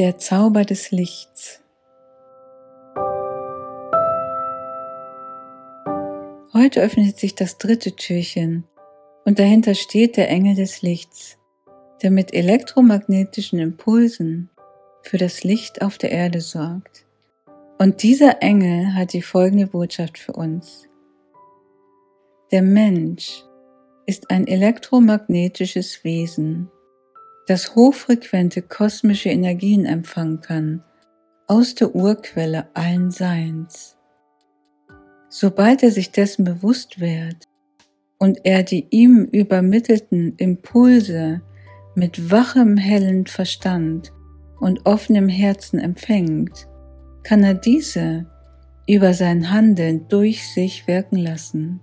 Der Zauber des Lichts. Heute öffnet sich das dritte Türchen und dahinter steht der Engel des Lichts, der mit elektromagnetischen Impulsen für das Licht auf der Erde sorgt. Und dieser Engel hat die folgende Botschaft für uns. Der Mensch ist ein elektromagnetisches Wesen das hochfrequente kosmische Energien empfangen kann aus der Urquelle allen Seins. Sobald er sich dessen bewusst wird und er die ihm übermittelten Impulse mit wachem, hellen Verstand und offenem Herzen empfängt, kann er diese über sein Handeln durch sich wirken lassen.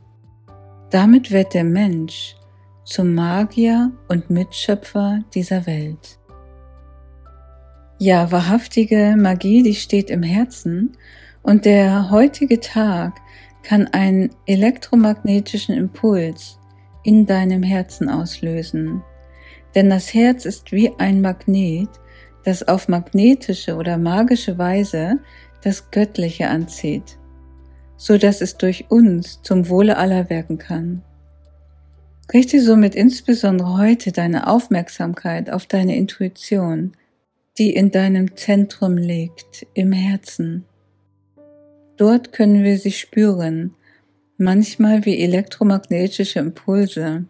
Damit wird der Mensch zum Magier und Mitschöpfer dieser Welt. Ja, wahrhaftige Magie, die steht im Herzen und der heutige Tag kann einen elektromagnetischen Impuls in deinem Herzen auslösen. Denn das Herz ist wie ein Magnet, das auf magnetische oder magische Weise das Göttliche anzieht, so dass es durch uns zum Wohle aller wirken kann. Richte somit insbesondere heute deine Aufmerksamkeit auf deine Intuition, die in deinem Zentrum liegt, im Herzen. Dort können wir sie spüren, manchmal wie elektromagnetische Impulse.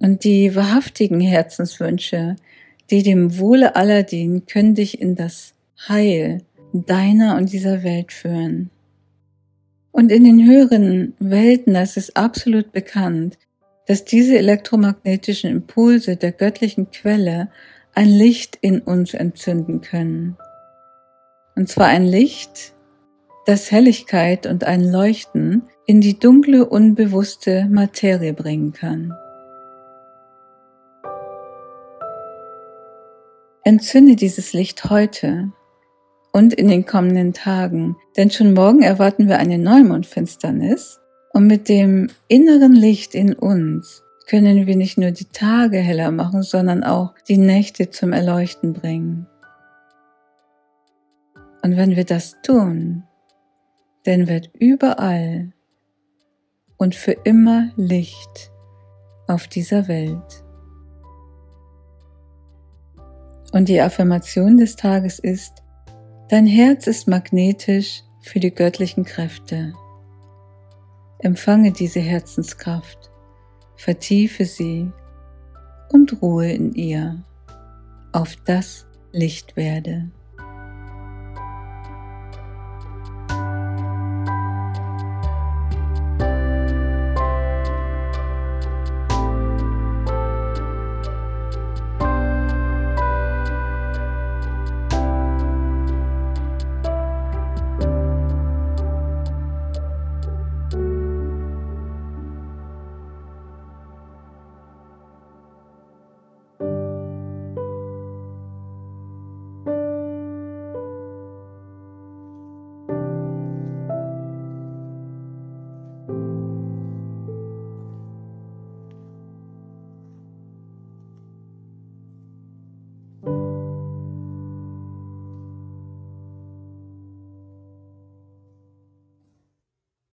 Und die wahrhaftigen Herzenswünsche, die dem Wohle aller dienen, können dich in das Heil deiner und dieser Welt führen. Und in den höheren Welten, das ist absolut bekannt, dass diese elektromagnetischen Impulse der göttlichen Quelle ein Licht in uns entzünden können. Und zwar ein Licht, das Helligkeit und ein Leuchten in die dunkle, unbewusste Materie bringen kann. Entzünde dieses Licht heute und in den kommenden Tagen, denn schon morgen erwarten wir eine Neumondfinsternis und mit dem inneren Licht in uns können wir nicht nur die Tage heller machen, sondern auch die Nächte zum Erleuchten bringen. Und wenn wir das tun, dann wird überall und für immer Licht auf dieser Welt. Und die Affirmation des Tages ist, dein Herz ist magnetisch für die göttlichen Kräfte. Empfange diese Herzenskraft, vertiefe sie und ruhe in ihr, auf das Licht werde.